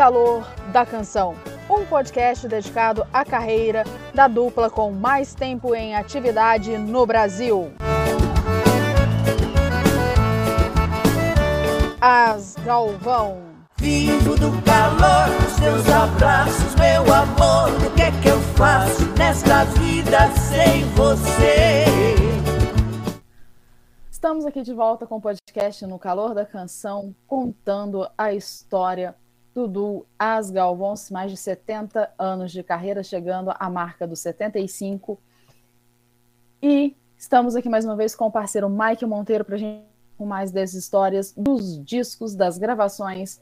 Calor da Canção, um podcast dedicado à carreira da dupla com mais tempo em atividade no Brasil. As Galvão. Vivo do calor dos teus abraços, meu amor. O que é que eu faço nesta vida sem você? Estamos aqui de volta com o podcast No Calor da Canção, contando a história As Galvões, mais de 70 anos de carreira, chegando à marca dos 75. E estamos aqui mais uma vez com o parceiro Mike Monteiro para a gente com mais dessas histórias dos discos, das gravações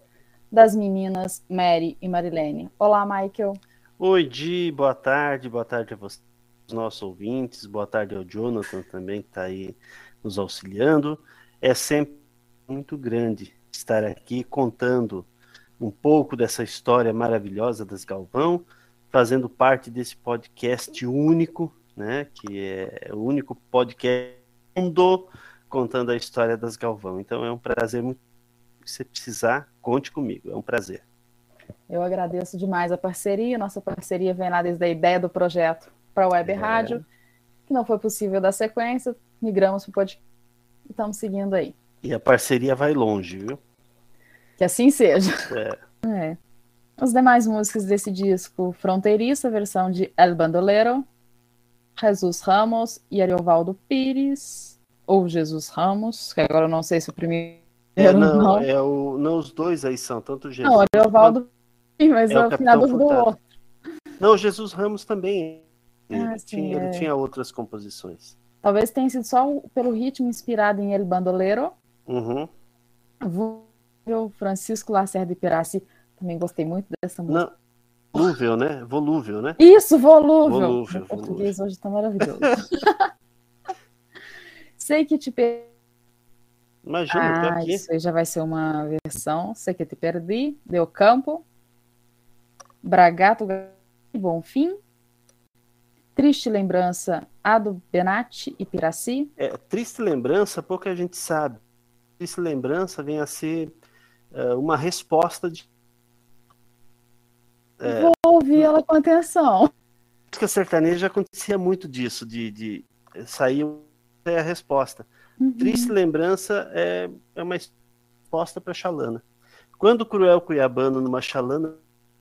das meninas Mary e Marilene. Olá, Michael. Oi, Di, boa tarde, boa tarde a vocês, nossos ouvintes, boa tarde ao Jonathan também, que está aí nos auxiliando. É sempre muito grande estar aqui contando um pouco dessa história maravilhosa das Galvão, fazendo parte desse podcast único, né, que é o único podcast do mundo contando a história das Galvão. Então é um prazer muito. Se você precisar, conte comigo. É um prazer. Eu agradeço demais a parceria. Nossa parceria vem lá desde a ideia do projeto para a Web é. Rádio, que não foi possível dar sequência. Migramos para o podcast e estamos seguindo aí. E a parceria vai longe, viu? Que assim seja. É. é. As demais músicas desse disco, Fronteiriça, versão de El Bandolero, Jesus Ramos e Ariovaldo Pires, ou Jesus Ramos, que agora eu não sei se o primeiro. É, não, não, é o, não, os dois aí são, tanto Jesus. Não, Ariovaldo Pires, mas é o final do outro. Não, Jesus Ramos também. Ele, ah, sim, tinha, é. ele tinha outras composições. Talvez tenha sido só pelo ritmo inspirado em El Bandolero. Uhum. Volúvel, Francisco Lacerda e Piraci. Também gostei muito dessa música. Não, volúvel, né? Volúvel, né? Isso, volúvel. volúvel o português volúvel. hoje está maravilhoso. Sei que te perdi. Imagina, ah, Isso aí já vai ser uma versão. Sei que te perdi. Deu campo. Bragato Bonfim. Triste lembrança, Ado Benatti e Piraci? É, triste lembrança, pouca gente sabe. Triste lembrança vem a ser uma resposta de. É, Vou ouvir ela com atenção. Música sertaneja acontecia muito disso, de, de sair é a resposta. Uhum. Triste lembrança é, é uma resposta para Xalana. Quando Cruel Cuiabano numa Xalana,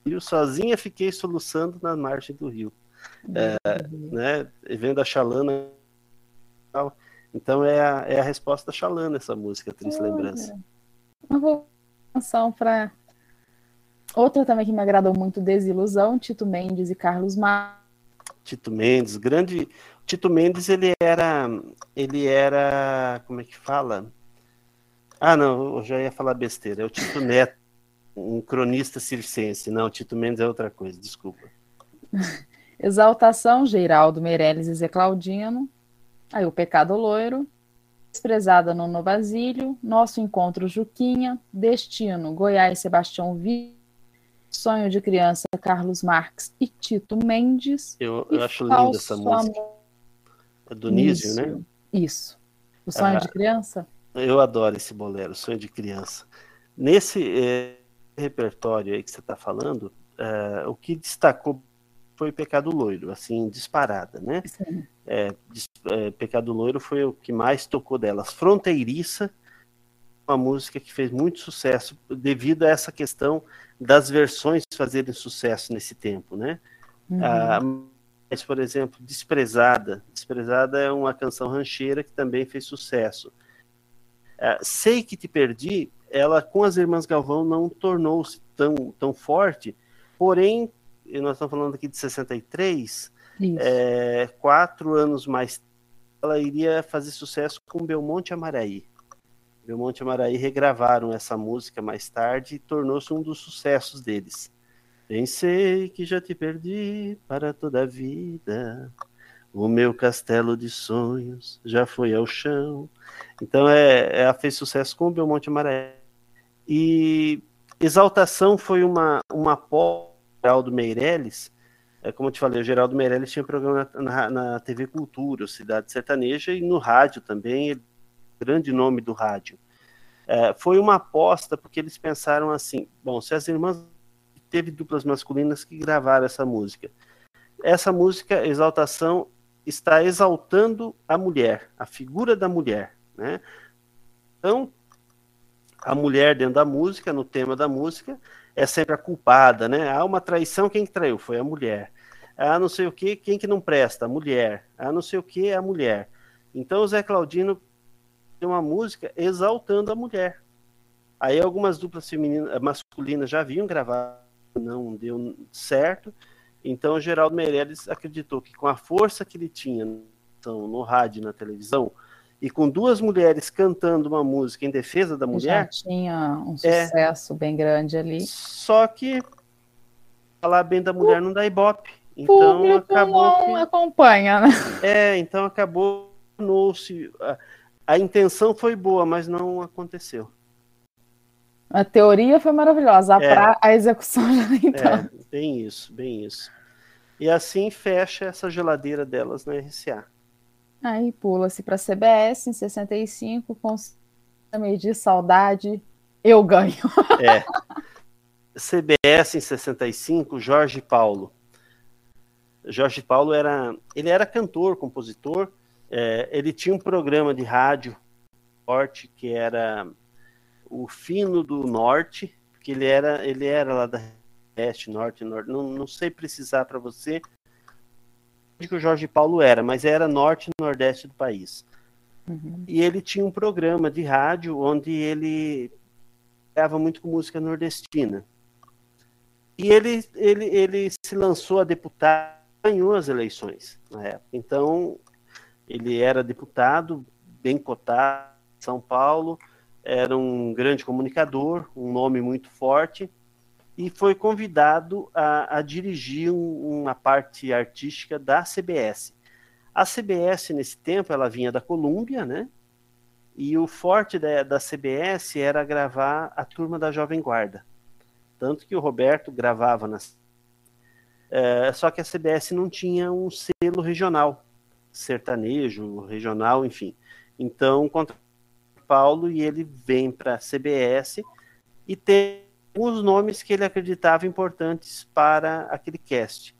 eu sozinha fiquei soluçando na margem do rio é, né, vendo a Xalana. Então é a, é a resposta da Xalana essa música, Triste Olha. Lembrança. Uma canção para outra também que me agradou muito, Desilusão, Tito Mendes e Carlos Mar. Tito Mendes, grande. Tito Mendes ele era, ele era, como é que fala? Ah, não, eu já ia falar besteira. É o Tito Neto, um cronista circense. Não, Tito Mendes é outra coisa. Desculpa. Exaltação, Geraldo Meirelles e Zé Claudino. Aí o Pecado Loiro. Desprezada no Novasílio. Nosso Encontro Juquinha. Destino, Goiás Sebastião Vi. Sonho de Criança, Carlos Marques e Tito Mendes. Eu, eu acho linda essa música. Amor... É do Nísio, né? Isso. O Sonho ah, de Criança? Eu adoro esse bolero, Sonho de Criança. Nesse é, repertório aí que você está falando, é, o que destacou foi Pecado Loiro, assim, disparada, né? É, é, Pecado Loiro foi o que mais tocou delas. Fronteiriça, uma música que fez muito sucesso devido a essa questão das versões fazerem sucesso nesse tempo, né? Uhum. Ah, mas, por exemplo, Desprezada. Desprezada é uma canção rancheira que também fez sucesso. Ah, Sei que te perdi, ela com as Irmãs Galvão não tornou-se tão, tão forte, porém nós estamos falando aqui de 63, é, quatro anos mais ela iria fazer sucesso com Belmonte Amaraí. Belmonte e Maraí regravaram essa música mais tarde e tornou-se um dos sucessos deles. Pensei que já te perdi para toda a vida. O meu castelo de sonhos já foi ao chão. Então, é, ela fez sucesso com Belmonte Maraí. E Exaltação foi uma, uma Geraldo Meirelles. É, como eu te falei, o Geraldo Meirelles tinha programa na, na, TV Cultura, Cidade Sertaneja, e no rádio também. Ele grande nome do rádio. É, foi uma aposta porque eles pensaram assim: bom, se as irmãs teve duplas masculinas que gravaram essa música, essa música Exaltação está exaltando a mulher, a figura da mulher, né? Então a mulher dentro da música, no tema da música, é sempre a culpada, né? Há uma traição, quem que traiu? Foi a mulher. Ah, não sei o que, quem que não presta? A mulher. Ah, não sei o que, a mulher. Então o Zé Claudino uma música exaltando a mulher. Aí algumas duplas femininas, masculinas já haviam gravado, não deu certo. Então o Geraldo Meirelles acreditou que com a força que ele tinha no rádio e na televisão, e com duas mulheres cantando uma música em defesa da mulher. Já tinha um é. sucesso é, bem grande ali. Só que falar bem da mulher o não dá ibope. Então acabou. Não que, acompanha, né? É, então acabou no se a intenção foi boa, mas não aconteceu. A teoria foi maravilhosa, a, é, pra, a execução já então. É, bem isso, bem isso. E assim fecha essa geladeira delas na RCA. Aí pula-se para CBS em 65, com medir saudade, eu ganho. É. CBS em 65, Jorge Paulo. Jorge Paulo era, ele era cantor, compositor, é, ele tinha um programa de rádio forte que era o Fino do Norte, que ele era, ele era lá da Oeste, Norte, Norte, não, não sei precisar para você que o Jorge Paulo era, mas era Norte e Nordeste do país. Uhum. E ele tinha um programa de rádio onde ele grava muito com música nordestina. E ele, ele, ele se lançou a deputado, ganhou as eleições na época. Então, ele era deputado, bem cotado, São Paulo, era um grande comunicador, um nome muito forte, e foi convidado a, a dirigir um, uma parte artística da CBS. A CBS, nesse tempo, ela vinha da Colômbia, né? E o forte da, da CBS era gravar a turma da Jovem Guarda. Tanto que o Roberto gravava na. É, só que a CBS não tinha um selo regional sertanejo, regional, enfim. Então, contra Paulo e ele vem para a CBS e tem os nomes que ele acreditava importantes para aquele cast.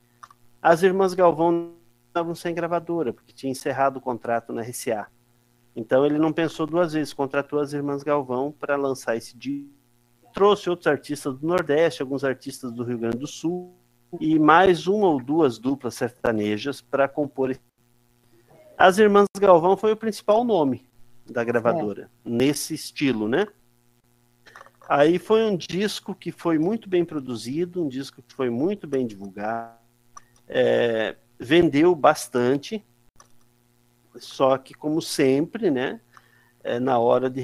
As irmãs Galvão estavam sem gravadora, porque tinha encerrado o contrato na RCA. Então ele não pensou duas vezes, contratou as irmãs Galvão para lançar esse disco. Trouxe outros artistas do Nordeste, alguns artistas do Rio Grande do Sul e mais uma ou duas duplas sertanejas para compor esse as Irmãs Galvão foi o principal nome da gravadora, é. nesse estilo, né? Aí foi um disco que foi muito bem produzido, um disco que foi muito bem divulgado, é, vendeu bastante, só que, como sempre, né? É, na hora de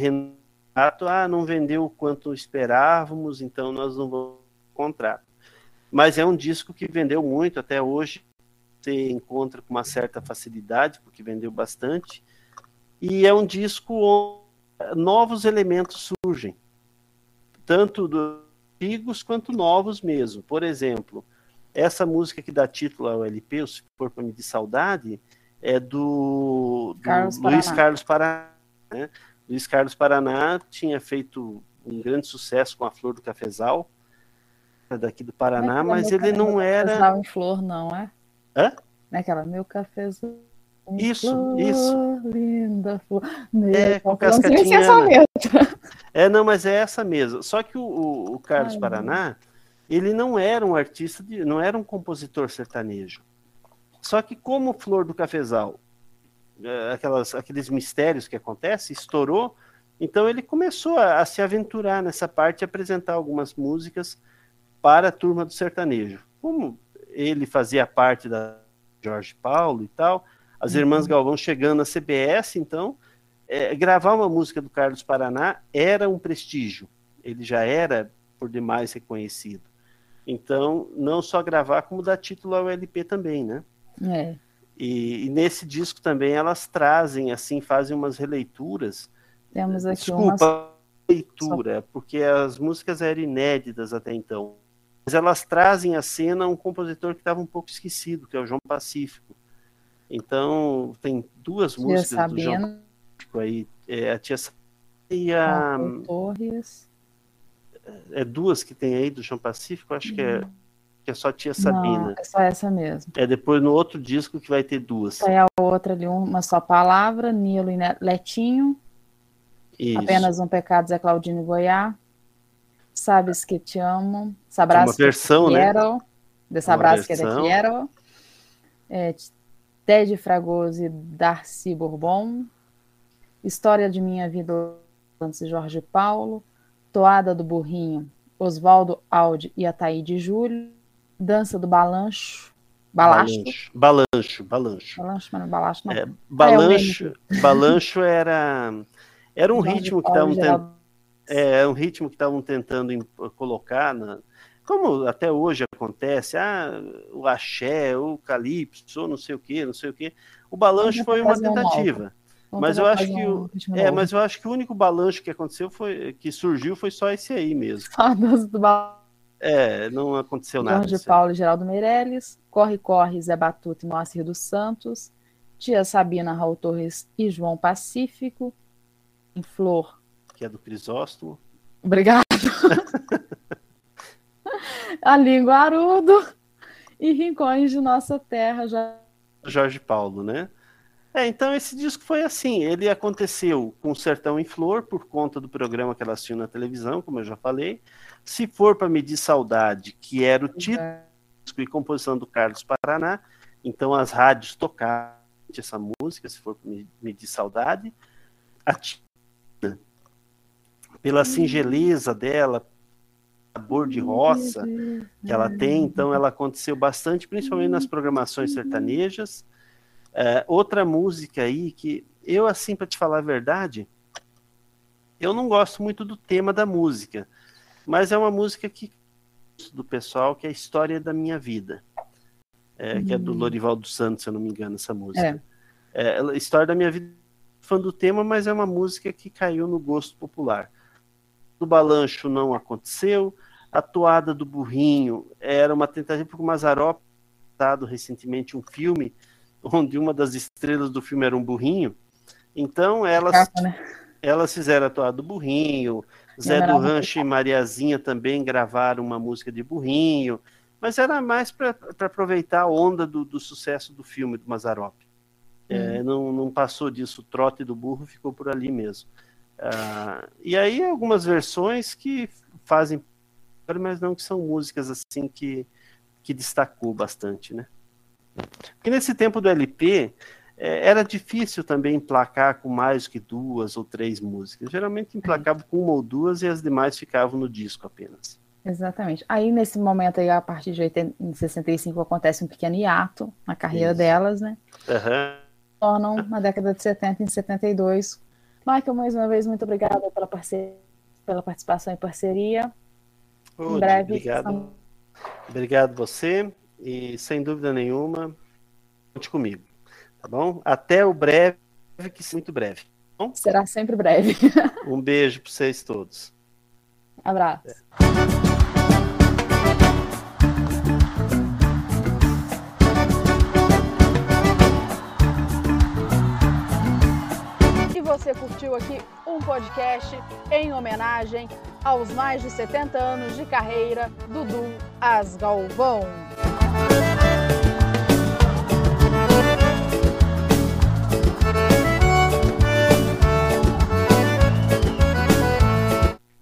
contrato, ah, não vendeu o quanto esperávamos, então nós não vamos contrato. Mas é um disco que vendeu muito até hoje, você encontra com uma certa facilidade, porque vendeu bastante. E é um disco onde novos elementos surgem, tanto dos antigos quanto novos mesmo. Por exemplo, essa música que dá título ao LP, o Se For Para Me de Saudade, é do, do Carlos Luiz Carlos Paraná. Né? Luiz Carlos Paraná tinha feito um grande sucesso com a Flor do Cafezal, daqui do Paraná, é mas ele não era. Em flor, não é? Hã? Naquela, meu cafezão. Isso, flor, isso. Linda flor. Meu é, com cascatinha. Não sei é, não, mas é essa mesmo. Só que o, o, o Carlos Ai, Paraná, ele não era um artista, de, não era um compositor sertanejo. Só que como Flor do Cafezal, é, aquelas, aqueles mistérios que acontecem, estourou, então ele começou a, a se aventurar nessa parte e apresentar algumas músicas para a turma do sertanejo. Como ele fazia parte da Jorge Paulo e tal, as uhum. irmãs Galvão chegando na CBS, então é, gravar uma música do Carlos Paraná era um prestígio. Ele já era por demais reconhecido. Então, não só gravar, como dar título ao LP também, né? É. E, e, nesse disco também elas trazem, assim, fazem umas releituras. Temos aqui Desculpa, umas... leitura, porque as músicas eram inéditas até então. Mas elas trazem à cena um compositor que estava um pouco esquecido, que é o João Pacífico. Então, tem duas músicas do João Aí. É, a Tia e a... Torres. É duas que tem aí do João Pacífico, acho hum. que é que é só Tia Sabina. Não, é só essa mesmo. É depois no outro disco que vai ter duas. É a outra ali, uma só palavra, Nilo e Letinho. Isso. Apenas um pecado, Zé Claudino e Goiá. Sabes que te amo. Sabrás uma versão, que te quero. Né? De Sabrás que te quero. É, Ted Fragoso e Darcy Bourbon. História de minha vida, antes Jorge Paulo. Toada do Burrinho, Oswaldo Aldi e Ataíde Júlio. Dança do Balanço. Balacho. Balanço, balanço. Balanço, mas não não. É, balanço, ah, é balanço era, era um ritmo que estavam tent... é, um ritmo que estavam tentando colocar na, como até hoje acontece, ah, o axé, o calypso, não sei o que, não sei o que. O balanço foi uma tentativa. Mas eu acho que um é, mas eu acho que o único balanço que aconteceu foi que surgiu foi só esse aí mesmo. Só do balanço. É, não aconteceu nada. Jorge Paulo e Geraldo Meirelles, Corre Corre, Zé Batuta e Moacir dos Santos, Tia Sabina, Raul Torres e João Pacífico, em Flor. Que é do Crisóstomo. Obrigado. a língua Arudo e Rincões de Nossa Terra. Já... Jorge Paulo, né? É, então esse disco foi assim, ele aconteceu com Sertão em Flor, por conta do programa que ela assistiu na televisão, como eu já falei. Se for para medir saudade, que era o título e composição do Carlos Paraná, então as rádios tocaram essa música, se for para medir saudade. A Tina, pela hum. singeleza dela, sabor de roça que ela tem, então ela aconteceu bastante, principalmente nas programações sertanejas é, outra música aí que eu, assim, para te falar a verdade, eu não gosto muito do tema da música, mas é uma música que do pessoal que é a história da minha vida, é, que é do hum. Lorival dos Santos, se eu não me engano, essa música. É. é história da minha vida, fã do tema, mas é uma música que caiu no gosto popular. Do Balancho não aconteceu, a toada do Burrinho era uma tentativa, porque o Mazarop recentemente um filme onde uma das estrelas do filme era um burrinho. Então elas, né? elas fizeram a toada do burrinho. Zé do Rancho e Mariazinha também gravaram uma música de burrinho. Mas era mais para aproveitar a onda do, do, sucesso do filme do Mazarop. É, uhum. não, não passou disso, o trote do burro ficou por ali mesmo. Ah, e aí algumas versões que fazem, mas não que são músicas assim que, que destacou bastante, né? Porque nesse tempo do LP, é, era difícil também emplacar com mais que duas ou três músicas. Geralmente emplacava com uma ou duas e as demais ficavam no disco apenas. Exatamente. Aí nesse momento aí, a partir de 80, 65 acontece um pequeno hiato na carreira Isso. delas, né? Uhum. Tornam na década de 70 em 72. Michael, mais uma vez, muito obrigada pela, parceria, pela participação e parceria. em breve. Obrigado. Obrigado você. E sem dúvida nenhuma, conte comigo. Tá bom? Até o breve, que muito breve. Tá Será sempre breve. um beijo para vocês todos. Abraço. É. você curtiu aqui um podcast em homenagem aos mais de 70 anos de carreira do Dudu Asgalvão.